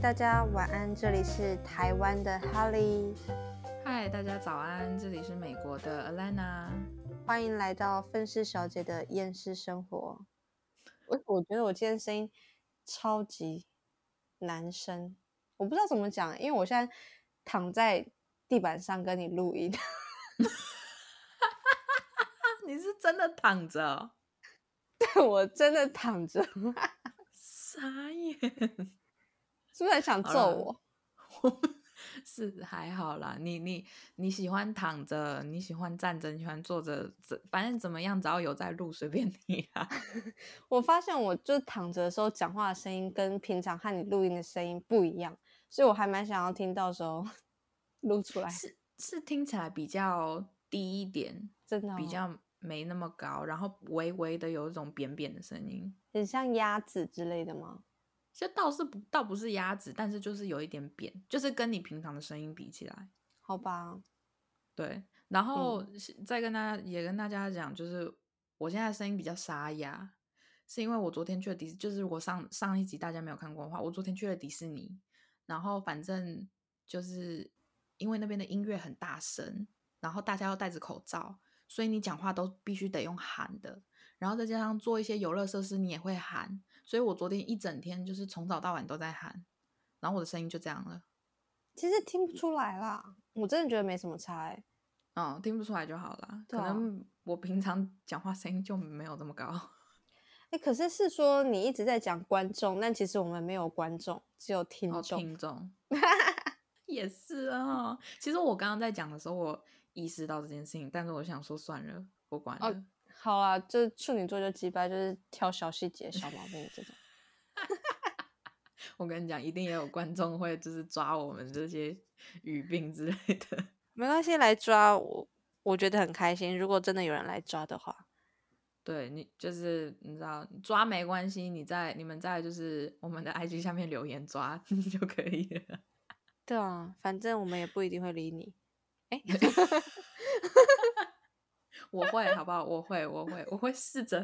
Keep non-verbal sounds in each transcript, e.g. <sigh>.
大家晚安，这里是台湾的哈利。嗨，大家早安，这里是美国的 Alana。欢迎来到愤世小姐的厌世生活。我我觉得我今天声音超级男生，我不知道怎么讲，因为我现在躺在地板上跟你录音。你是真的躺着？<laughs> 对，我真的躺着。<laughs> 傻眼。是不是很想揍我？是还好啦，你你你喜欢躺着，你喜欢站着，你喜欢坐着，反正怎么样，只要有在录，随便你啊。<laughs> 我发现我就躺着的时候讲话的声音跟平常和你录音的声音不一样，所以我还蛮想要听到时候 <laughs> 录出来。是是，听起来比较低一点，真的比较没那么高，然后微微的有一种扁扁的声音，很像鸭子之类的吗？这倒是不倒不是鸭子，但是就是有一点扁，就是跟你平常的声音比起来，好吧。对，然后再跟大家也跟大家讲，就是我现在声音比较沙哑，是因为我昨天去了迪，就是如果上上一集大家没有看过的话，我昨天去了迪士尼，然后反正就是因为那边的音乐很大声，然后大家要戴着口罩，所以你讲话都必须得用喊的，然后再加上做一些游乐设施，你也会喊。所以我昨天一整天就是从早到晚都在喊，然后我的声音就这样了。其实听不出来啦，我真的觉得没什么差哎。嗯，听不出来就好了。可能我平常讲话声音就没有这么高。哎，可是是说你一直在讲观众，但其实我们没有观众，只有听众。听 <laughs> 众也是啊。其实我刚刚在讲的时候，我意识到这件事情，但是我想说算了，不管了。好啊，就处女座就击败，就是挑小细节、小毛病这种。<laughs> 我跟你讲，一定也有观众会就是抓我们这些语病之类的。没关系，来抓我，我觉得很开心。如果真的有人来抓的话，对你就是你知道抓没关系，你在你们在就是我们的 IG 下面留言抓 <laughs> 就可以了。对啊，反正我们也不一定会理你。哎。<laughs> 我会，好不好？我会，我会，我会试着，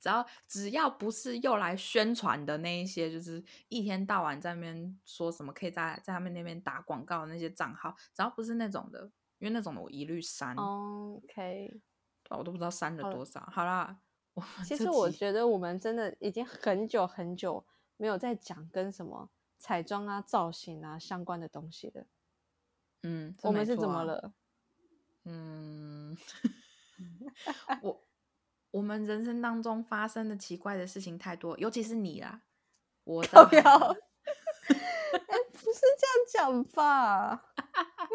只要只要不是又来宣传的那一些，就是一天到晚在那边说什么可以在在他们那边打广告的那些账号，只要不是那种的，因为那种的我一律删。OK，我都不知道删了多少。好啦，其实我觉得我们真的已经很久很久没有在讲跟什么彩妆啊、造型啊相关的东西了。嗯，我们是怎么了？嗯。<laughs> 我我们人生当中发生的奇怪的事情太多，尤其是你啦。我 <laughs> 不要，<laughs> 不是这样讲吧？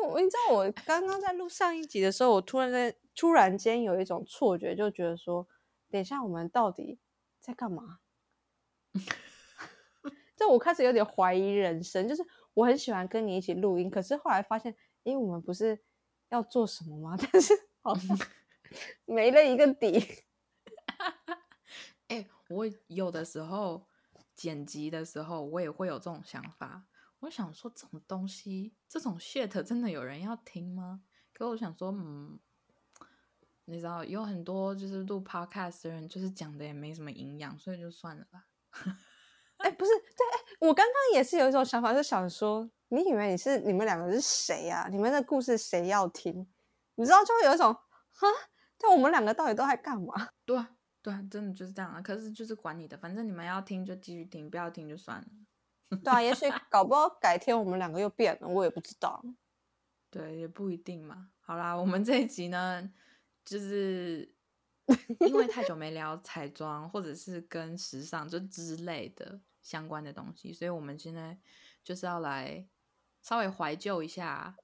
我你知道，我刚刚在录上一集的时候，我突然在突然间有一种错觉，就觉得说，等一下我们到底在干嘛？<laughs> 就我开始有点怀疑人生。就是我很喜欢跟你一起录音，可是后来发现，因为，我们不是要做什么吗？但是好像。没了一个底，<laughs> 哎，我有的时候剪辑的时候，我也会有这种想法。我想说，这种东西，这种 shit 真的有人要听吗？可我想说，嗯，你知道，有很多就是录 podcast 的人，就是讲的也没什么营养，所以就算了吧。哎，不是，对，我刚刚也是有一种想法，是想说，你以为你是你们两个是谁呀？你们的故事谁要听？你知道，就会有一种，哈。但我们两个到底都在干嘛？<laughs> 对啊，对啊，真的就是这样啊。可是就是管你的，反正你们要听就继续听，不要听就算了。对啊，也许 <laughs> 搞不好改天我们两个又变了，我也不知道。对，也不一定嘛。好啦，我们这一集呢，就是 <laughs> 因为太久没聊彩妆或者是跟时尚就之类的相关的东西，所以我们现在就是要来稍微怀旧一下，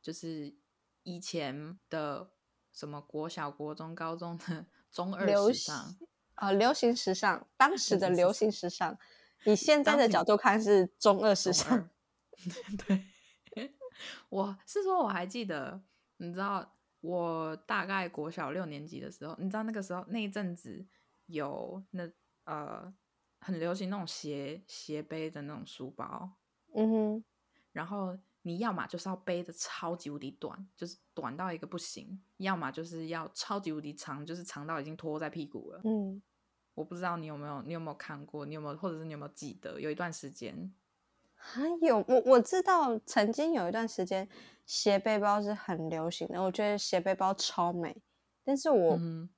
就是以前的。什么国小、国中、高中的 <laughs> 中二时尚啊，流行时尚，当时的流行时尚，以现在的角度看是中二时尚。<laughs> 对，我是说我还记得，你知道，我大概国小六年级的时候，你知道那个时候那一阵子有那呃很流行那种斜斜背的那种书包，嗯哼，然后。你要么就是要背的超级无敌短，就是短到一个不行；要么就是要超级无敌长，就是长到已经拖在屁股了。嗯，我不知道你有没有，你有没有看过？你有没有，或者是你有没有记得有一段时间，还有我我知道曾经有一段时间斜背包是很流行的，我觉得斜背包超美，但是我、嗯，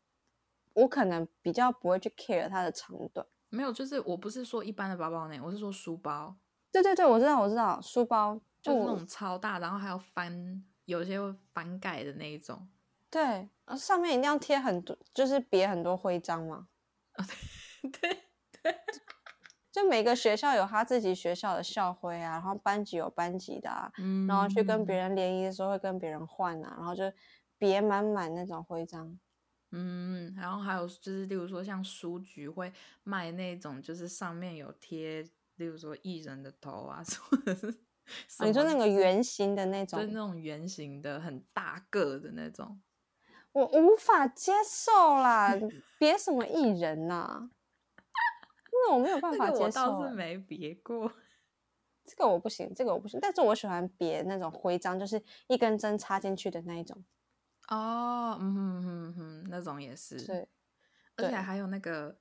我可能比较不会去 care 它的长短。没有，就是我不是说一般的包包呢，我是说书包，对对对，我知道我知道，书包我就是那种超大，然后还要翻，有些会翻盖的那一种。<laughs> 对，呃上面一定要贴很多，就是别很多徽章嘛。<laughs> 对对，<laughs> 就每个学校有他自己学校的校徽啊，然后班级有班级的啊，嗯，然后去跟别人联谊的时候会跟别人换啊，然后就别满满那种徽章。嗯，然后还有就是，例如说像书局会卖那种，就是上面有贴，例如说艺人的头啊，或者是什哦 <laughs> 你说那个圆形的那种就是那种，圆形的很大个的那种。我无法接受啦！别什么艺人呐、那我没有办法接受我倒。是没别过。这个我不行，这个我不行。但是我喜欢别那种徽章，就是一根针插进去的那一种。哦，嗯哼哼哼，那种也是。对，而且还有那个，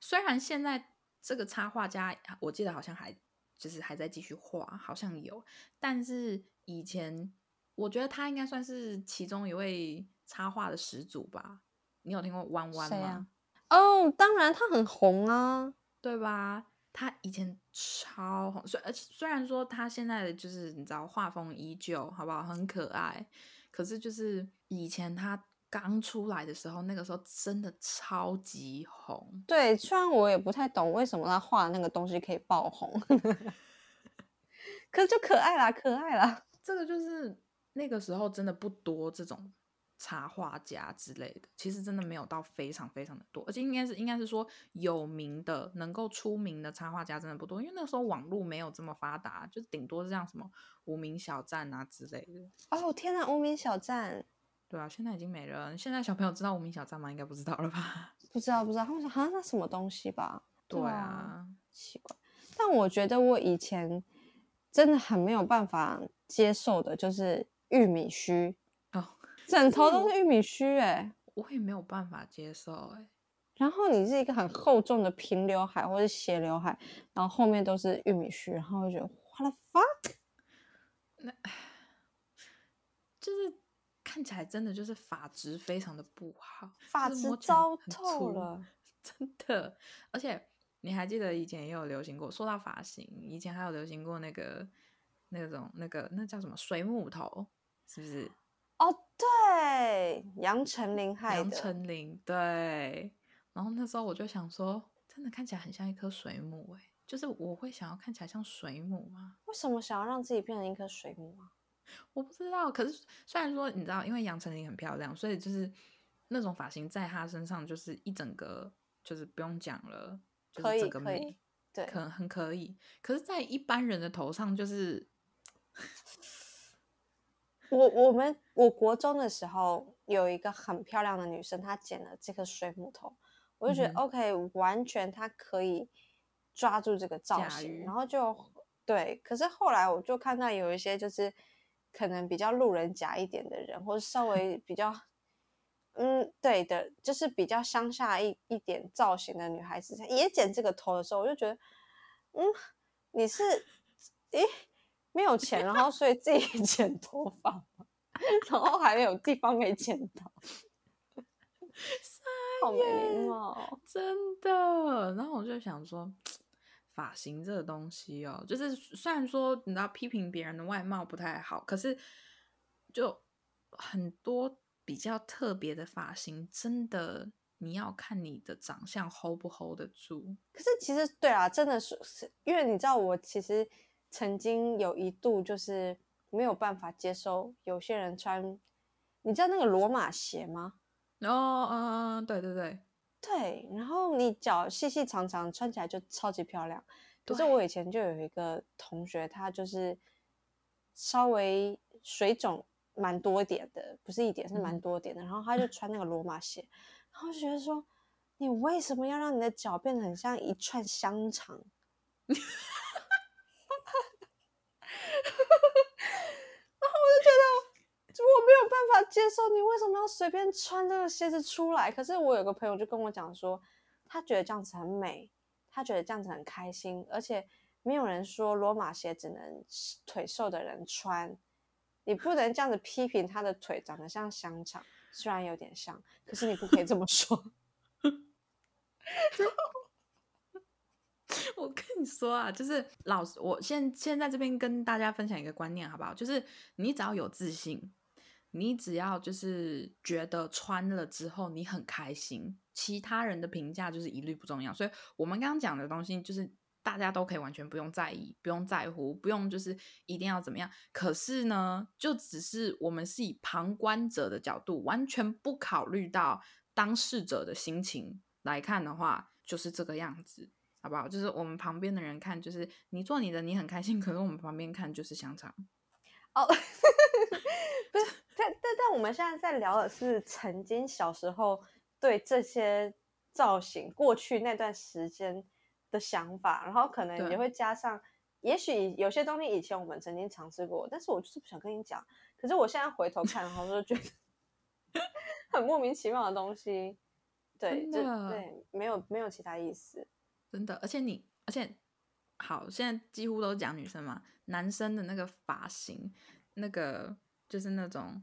虽然现在这个插画家，我记得好像还就是还在继续画，好像有，但是以前我觉得他应该算是其中一位插画的始祖吧。你有听过弯弯吗？哦，当然他很红啊。对吧？他以前超红，虽虽然说他现在的就是你知道画风依旧，好不好？很可爱，可是就是以前他刚出来的时候，那个时候真的超级红。对，虽然我也不太懂为什么他画的那个东西可以爆红，<laughs> 可是就可爱啦，可爱啦。这个就是那个时候真的不多这种插画家之类的，其实真的没有到非常非常的多，而且应该是应该是说有名的能够出名的插画家真的不多，因为那个时候网络没有这么发达，就顶多是像什么无名小站啊之类的。哦天哪，无名小站，对啊，现在已经没了。现在小朋友知道无名小站吗？应该不知道了吧？<laughs> 不知道不知道，他们说啊那什么东西吧？对啊，啊，奇怪。但我觉得我以前真的很没有办法接受的，就是玉米须，哦，枕头都是玉米须哎、我也没有办法接受哎、然后你是一个很厚重的平刘海或者斜刘海，然后后面都是玉米须，然后我就觉得 what the fuck？<sighs> 就是看起来真的就是发质非常的不好，发质糟透了。<laughs> 真的。而且你还记得以前也有流行过，说到发型，以前还有流行过那个那种那个那叫什么水母头，是不是？哦，对，杨丞琳害杨，丞琳对。然后那时候我就想说，真的看起来很像一颗水母哎、就是我会想要看起来像水母吗？为什么想要让自己变成一颗水母啊？我不知道，可是虽然说你知道，因为杨丞琳很漂亮，所以就是那种发型在她身上就是一整个就是不用讲了，就可以是整个美可以，对，可很可以。可是，在一般人的头上就是我我们我国中的时候有一个很漂亮的女生，她剪了这个水母头，我就觉得、嗯 OK，完全她可以抓住这个造型，然后就对。可是后来我就看到有一些就是可能比较路人甲一点的人，或者稍微比较嗯对的，就是比较乡下一一点造型的女孩子也剪这个头的时候，我就觉得嗯，你是诶。没有钱，然后所以自己 <laughs> 剪头发嘛，<laughs> 然后还有地方没剪到，好没礼貌。真的。然后我就想说，发型这个东西哦，就是虽然说你知道批评别人的外貌不太好，可是就很多比较特别的发型，真的你要看你的长相 hold 不 hold 得住。可是其实对啊，真的是是因为你知道，我其实曾经有一度就是没有办法接受有些人穿，你知道那个罗马鞋吗？哦，嗯、嗯，对对对，对，然后你脚细细长长，穿起来就超级漂亮。可是我以前就有一个同学，他就是稍微水肿蛮多点的，不是一点，是蛮嗯多点的。然后他就穿那个罗马鞋，然后就觉得说，你为什么要让你的脚变得很像一串香肠？然后我就觉得我没有办法接受，你为什么要随便穿这个鞋子出来？可是我有个朋友就跟我讲说，他觉得这样子很美，他觉得这样子很开心，而且没有人说罗马鞋只能腿瘦的人穿，你不能这样子批评他的腿长得像香肠，虽然有点像，可是你不可以这么说。<laughs> 我跟你说啊，就是老师，我现现在这边跟大家分享一个观念，好不好？就是你只要有自信，你只要就是觉得穿了之后你很开心，其他人的评价就是一律不重要。所以我们刚刚讲的东西，就是大家都可以完全不用在意，不用在乎，不用就是一定要怎么样。可是呢，就只是我们是以旁观者的角度，完全不考虑到当事者的心情来看的话，就是这个样子。好不好？就是我们旁边的人看，就是你做你的，你很开心。可是我们旁边看就是香肠。哦，<laughs> 我们现在在聊的是曾经小时候对这些造型过去那段时间的想法，然后可能也会加上，也许有些东西以前我们曾经尝试过，但是我就是不想跟你讲。可是我现在回头看，然后就觉得很莫名其妙的东西。对，就对，没有没有其他意思。真的，而且你，而且好，现在几乎都讲女生嘛，男生的那个发型，那个就是那种，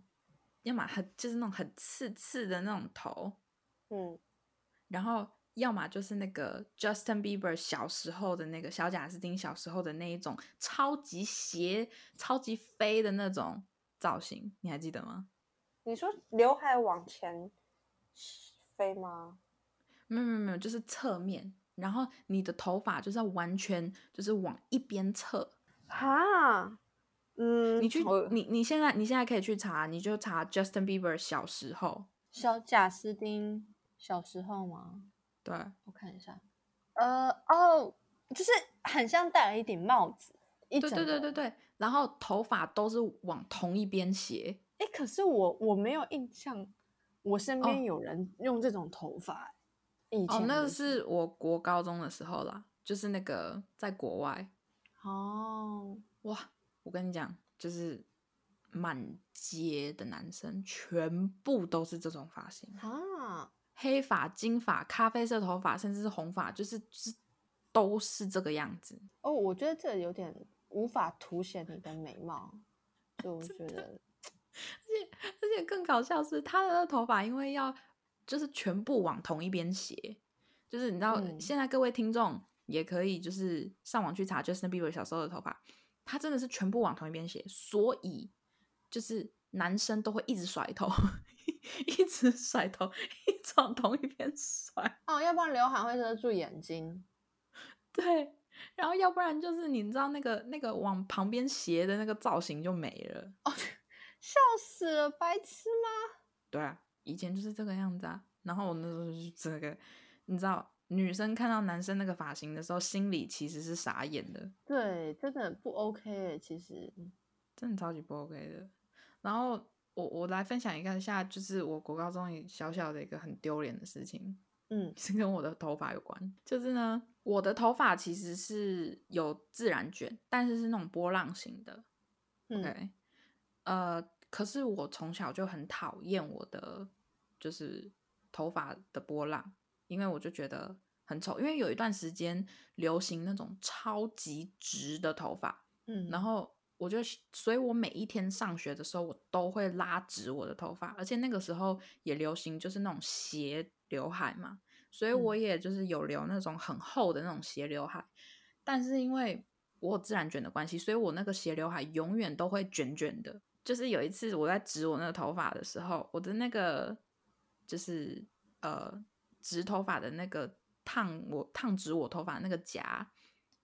要么很就是那种很刺刺的那种头，嗯，然后要么就是那个 Justin Bieber 小时候的那个小贾斯汀小时候的那一种超级斜、超级飞的那种造型，你还记得吗？你说刘海往前飞吗？没有没有没有，就是侧面。然后你的头发就是要完全就是往一边侧，哈，嗯，你去你你现在你现在可以去查，你就查 Justin Bieber 小时候，小贾斯汀小时候吗？对，我看一下，呃，哦，就是很像戴了一顶帽子，一对对对对对，然后头发都是往同一边斜，哎，可是我我没有印象，我身边有人用这种头发。哦，那个是我国高中的时候啦，就是那个在国外。哦，哇，我跟你讲，就是满街的男生全部都是这种发型啊，黑发、金发、咖啡色头发，甚至是红发，就是是都是这个样子。哦，我觉得这有点无法凸显你的美貌，就我觉得，<laughs> 而且而且更搞笑是他的头发，因为要。就是全部往同一边斜，就是你知道，现在各位听众也可以就是上网去查 Justin Bieber 小时候的头发，他真的是全部往同一边斜，所以就是男生都会一直甩头，<laughs> 一直甩头，一直往同一边甩。哦，要不然刘海会遮住眼睛。<laughs> 对，然后要不然就是你知道那个那个往旁边斜的那个造型就没了。哦，<laughs> 笑死了，白痴吗？对啊。以前就是这个样子啊，然后我那时候就这个，你知道，女生看到男生那个发型的时候，心里其实是傻眼的。对，真的不 OK，其实真的超级不 OK 的。然后我我来分享一个下，就是我国高中小小的一个很丢脸的事情，嗯，是跟我的头发有关。就是呢，我的头发其实是有自然卷，但是是那种波浪形的。OK，呃，可是我从小就很讨厌我的。就是头发的波浪，因为我就觉得很丑。因为有一段时间流行那种超级直的头发，嗯，然后我就，所以我每一天上学的时候，我都会拉直我的头发，而且那个时候也流行就是那种斜刘海嘛，所以我也就是有留那种很厚的那种斜刘海。但是因为我有自然卷的关系，所以我那个斜刘海永远都会卷卷的。就是有一次我在直我那个头发的时候，我的那个。就是呃，直头发的那个烫我烫直我头发那个夹，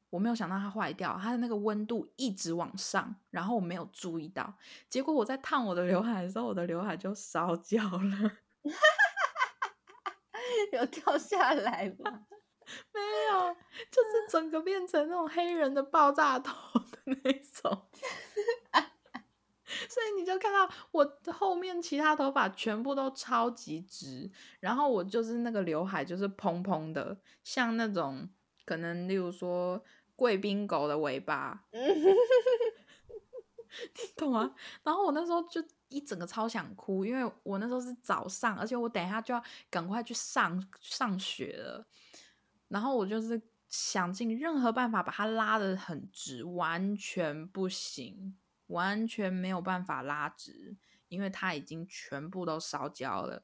我没有想到它坏掉，它的那个温度一直往上，然后我没有注意到，结果我在烫我的刘海的时候，我的刘海就烧焦了，<laughs> 有掉下来吗？<laughs> 没有，就是整个变成那种黑人的爆炸头的那种。<laughs> 所以你就看到我后面其他头发全部都超级直，然后我就是那个刘海就是蓬蓬的，像那种可能例如说贵宾狗的尾巴，<laughs> <laughs> 你懂吗？然后我那时候就一整个超想哭，因为我那时候是早上，而且我等一下就要赶快去上上学了，然后我就是想尽任何办法把它拉得很直，完全不行，完全没有办法拉直，因为它已经全部都烧焦了。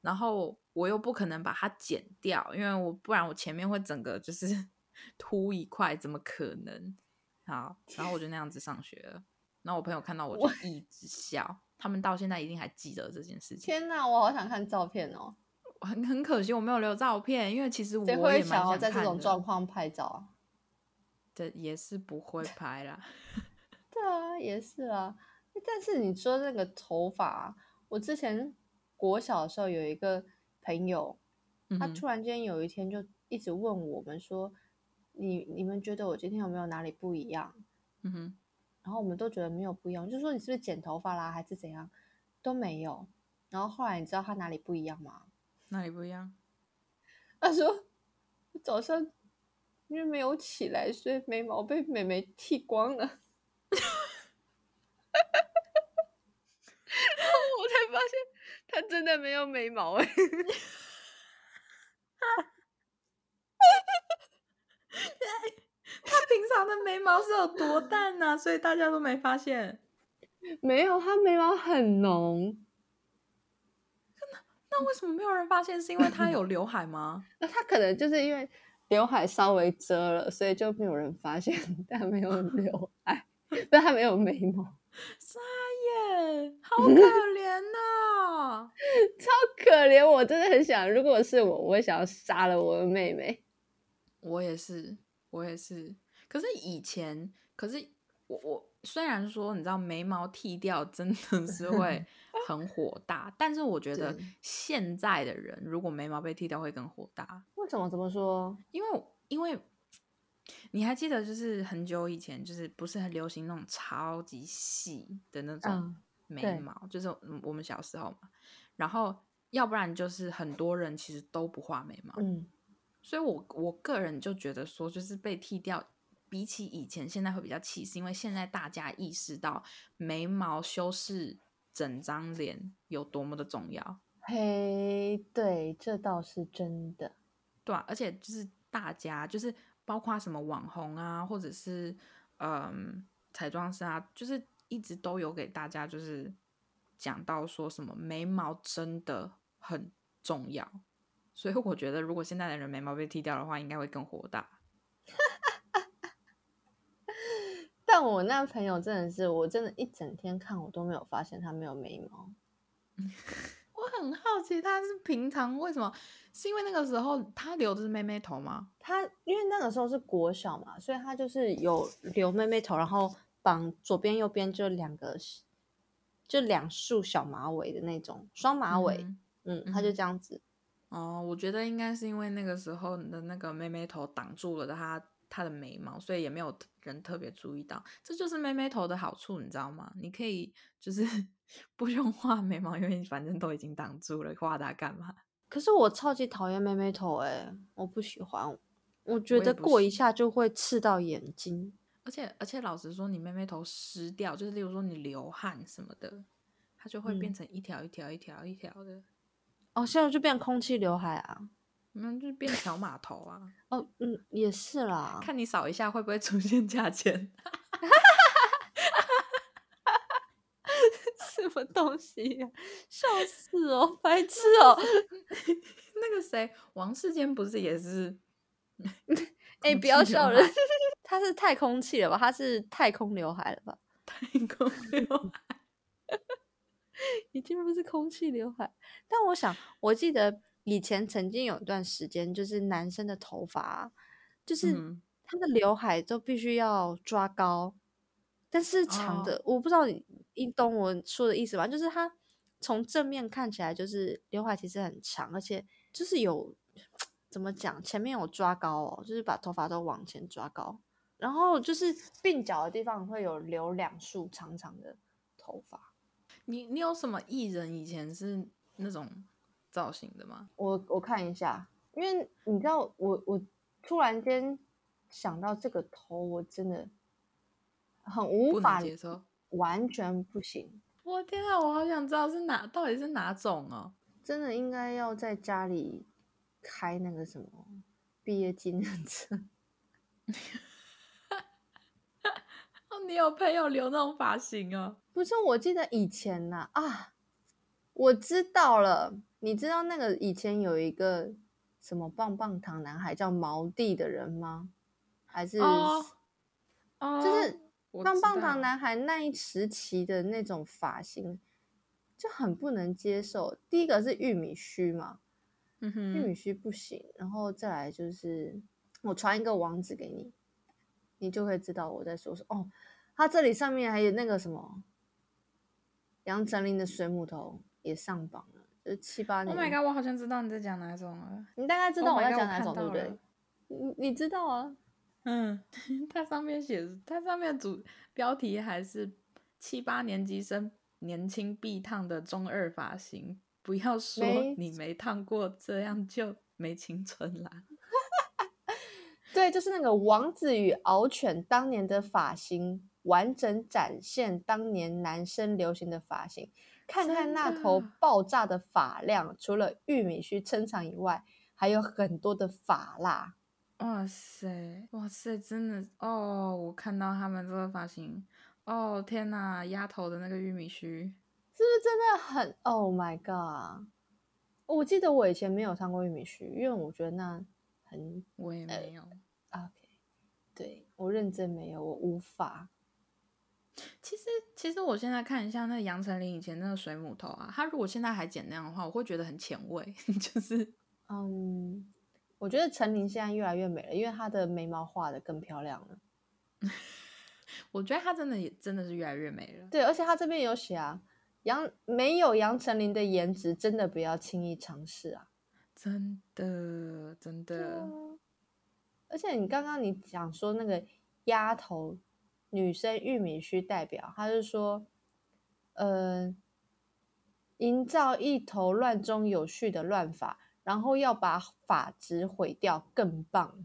然后我又不可能把它剪掉，因为我不然我前面会整个就是 <laughs> 秃一块，怎么可能？好，然后我就那样子上学了。然后我朋友看到我就一直笑，他们到现在一定还记得这件事情。天哪，我好想看照片哦！很很可惜我没有留照片，因为其实我也会想要在这种状况拍照啊。这也是不会拍啦。<laughs> 对啊，也是啊。但是你说那个头发，我之前国小的时候有一个朋友，他突然间有一天就一直问我们说：“你你们觉得我今天有没有哪里不一样？”嗯哼。然后我们都觉得没有不一样，就说你是不是剪头发啦，还是怎样？都没有。然后后来你知道他哪里不一样吗？哪里不一样？<laughs> 他说早上因为没有起来，所以眉毛被美眉剃光了。然后我才发现他真的没有眉毛哎！<laughs> 他平常的眉毛是有多淡呢？所以大家都没发现。<laughs> 没有，他眉毛很浓。那为什么没有人发现？是因为他有刘海吗？<laughs> 那他可能就是因为刘海稍微遮了，所以就没有人发现他没有刘海，但他没有眉毛。傻眼，好可 <laughs> 怜呐，<laughs> 超可怜！我真的很想，如果是我，我会想要杀了我的妹妹。我也是，我也是。可是以前，可是我我虽然说，你知道眉毛剃掉真的 <laughs> 是会。很火大，但是我觉得现在的人如果眉毛被剃掉会更火大。为什么？怎么说？因为因为你还记得，就是很久以前，就是不是很流行那种超级细的那种眉毛，就是我们小时候嘛。然后要不然就是很多人其实都不画眉毛。嗯，所以我我个人就觉得说，就是被剃掉，比起以前现在会比较气，是因为现在大家意识到眉毛修饰。整张脸有多么的重要？嘿，对，这倒是真的。对啊，而且就是大家，就是包括什么网红啊，或者是嗯彩妆师啊，就是一直都有给大家就是讲到说什么眉毛真的很重要。所以我觉得，如果现在的人眉毛被剃掉的话，应该会更火大。<laughs> 但我那朋友真的是，我真的一整天看我都没有发现他没有眉毛。<laughs> 我很好奇他是平常为什么？是因为那个时候他留的是妹妹头吗？他因为那个时候是国小嘛，所以他就是有留妹妹头，然后绑左边右边就两个，就两束小马尾的那种双马尾。嗯，他就这样子。哦，我觉得应该是因为那个时候的那个妹妹头挡住了他。她的眉毛，所以也没有人特别注意到，这就是妹妹头的好处，你知道吗？你可以就是不用画眉毛，因为反正都已经挡住了，画它干嘛？可是我超级讨厌妹妹头，哎，我不喜欢，我觉得过一下就会刺到眼睛，而且而且老实说，你妹妹头湿掉，就是例如说你流汗什么的，它就会变成一条一条一条一条的，哦，现在就变空气刘海啊。那就变小码头啊！哦，嗯，也是啦。看你扫一下会不会出现价钱？<laughs> 什么东西呀？笑死哦，白痴哦！<laughs> 那个谁，王世坚不是也是？<laughs> 哎，不要笑人，<laughs> 他是太空气了吧？他是太空刘海了吧？太空刘海已经不是空气刘海。但我想，我记得。以前曾经有一段时间，就是男生的头发，就是他的刘海都必须要抓高，但是长的，我不知道你你懂我说的意思吧？就是他从正面看起来，就是刘海其实很长，而且就是有怎么讲，前面有抓高哦，就是把头发都往前抓高，然后就是鬓角的地方会有留两束长长的头发。你你有什么艺人以前是那种？造型的吗？我我看一下，因为你知道，我我突然间想到这个头，我真的很无法接受，完全不行。我天啊，我好想知道是哪，到底是哪种哦？<laughs> 真的应该要在家里开那个什么毕业纪念册。<laughs> 哦，你有朋友留那种发型哦？不是，我记得以前呐啊，我知道了。你知道那个以前有一个什么棒棒糖男孩叫毛弟的人吗？还是哦，就是我棒棒糖男孩那一时期的那种发型就很不能接受。第一个是玉米须嘛，嗯玉米，须不行，然后再来就是我传一个网址给你，你就会知道我在说什么。哦，它这里上面还有那个什么杨丞琳的水母头也上榜了，就是七八年。Oh my god，我好像知道你在讲哪种了。你大概知道 Oh 我 god，讲哪种，对不对？你你知道啊？嗯，<laughs> 它上面写，它上面主标题还是七八年级生年轻必烫的中二发型，不要说你没烫过，这样就没青春啦。<laughs> 对，就是那个王子与敖犬当年的发型，完整展现当年男生流行的发型。看看那头爆炸的发量，除了玉米须撑场以外，还有很多的发蜡。哇塞，哇塞，真的哦！我看到他们这个发型，哦天呐，丫头的那个玉米须，是不是真的很？Oh my god！我记得我以前没有烫过玉米须，因为我觉得那很我也没有。OK。对我认真没有，我无法。其实，其实我现在看一下那杨丞琳以前那个水母头啊，她如果现在还剪那样的话，我会觉得很前卫，<laughs> 就是嗯，我觉得陈琳现在越来越美了，因为她的眉毛画的更漂亮了。<laughs> 我觉得她真的也真的是越来越美了。对，而且她这边有写啊，杨没有杨丞琳的颜值，真的不要轻易尝试啊。真的，真的，啊而且你刚刚你讲说那个丫头女生玉米须代表，她是说，呃，营造一头乱中有序的乱发，然后要把发质毁掉，更棒。<laughs>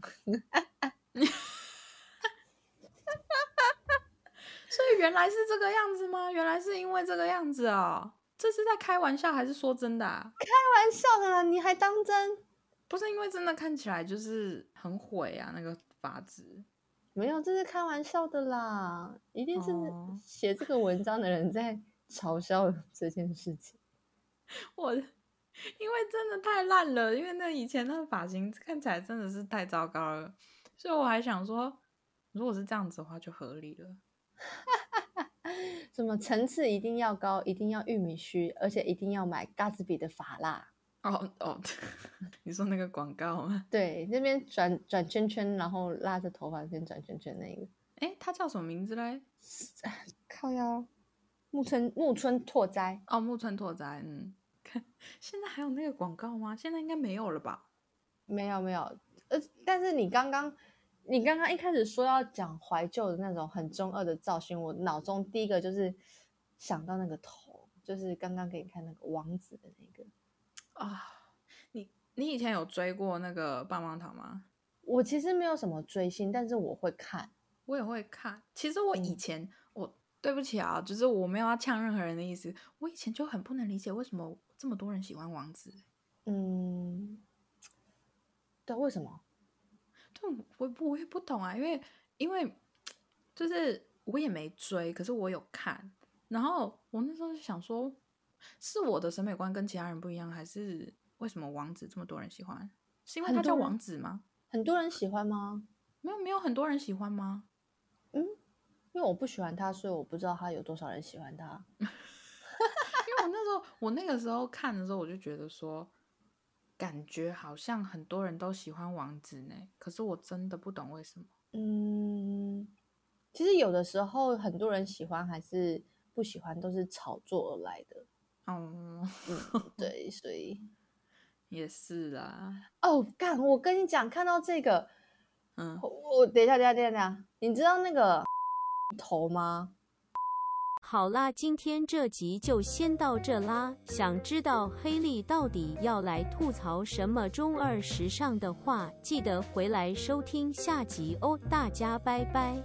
所以原来是这个样子吗？原来是因为这个样子哦。这是在开玩笑还是说真的、啊？开玩笑的啦，你还当真？不是因为真的看起来就是很毁啊，那个发质。没有，这是开玩笑的啦，一定是哦写这个文章的人在嘲笑这件事情。<laughs> 我因为真的太烂了，因为那以前那个发型看起来真的是太糟糕了，所以我还想说，如果是这样子的话就合理了。<laughs> 什么层次一定要高，一定要玉米须，而且一定要买嘎子比的发蜡。哦哦，<laughs> 你说那个广告吗？对，那边转转圈圈，然后拉着头发那边转圈圈那个，哎，他叫什么名字嘞？<sighs> 靠腰，木村木村拓哉。哦，木村拓哉。嗯，看 <laughs> 现在还有那个广告吗？现在应该没有了吧？没有没有，呃，但是你刚刚你刚刚一开始说要讲怀旧的那种很中二的造型，我脑中第一个就是想到那个头，就是刚刚给你看那个王子的那个。啊，你你以前有追过那个棒棒糖吗？我其实没有什么追星，但是我会看。我也会看。其实我以嗯前，我对不起啊，就是我没有要呛任何人的意思。我以前就很不能理解为什么这么多人喜欢王子。嗯，对，为什么？对，我我我也不懂啊，因为因为就是我也没追，可是我有看。然后我那时候就想说，是我的审美观跟其他人不一样，还是为什么王子这么多人喜欢？是因为他叫王子吗？很多人喜欢吗？没有没有很多人喜欢吗？嗯因为我不喜欢他，所以我不知道他有多少人喜欢他。<laughs> 那时候我那个时候看的时候，我就觉得说，感觉好像很多人都喜欢王子呢，可是我真的不懂为什么。嗯，其实有的时候很多人喜欢还是不喜欢，都是炒作而来的。哦，嗯，对，所以 <laughs> 也是啦，哦，干，我跟你讲，看到这个，嗯，我我等一下，等一下，等一下，等一下，你知道那个 <laughs> 头吗？好啦，今天这集就先到这啦。想知道黑莉到底要来吐槽什么中二时尚的话，记得回来收听下集哦。大家拜拜。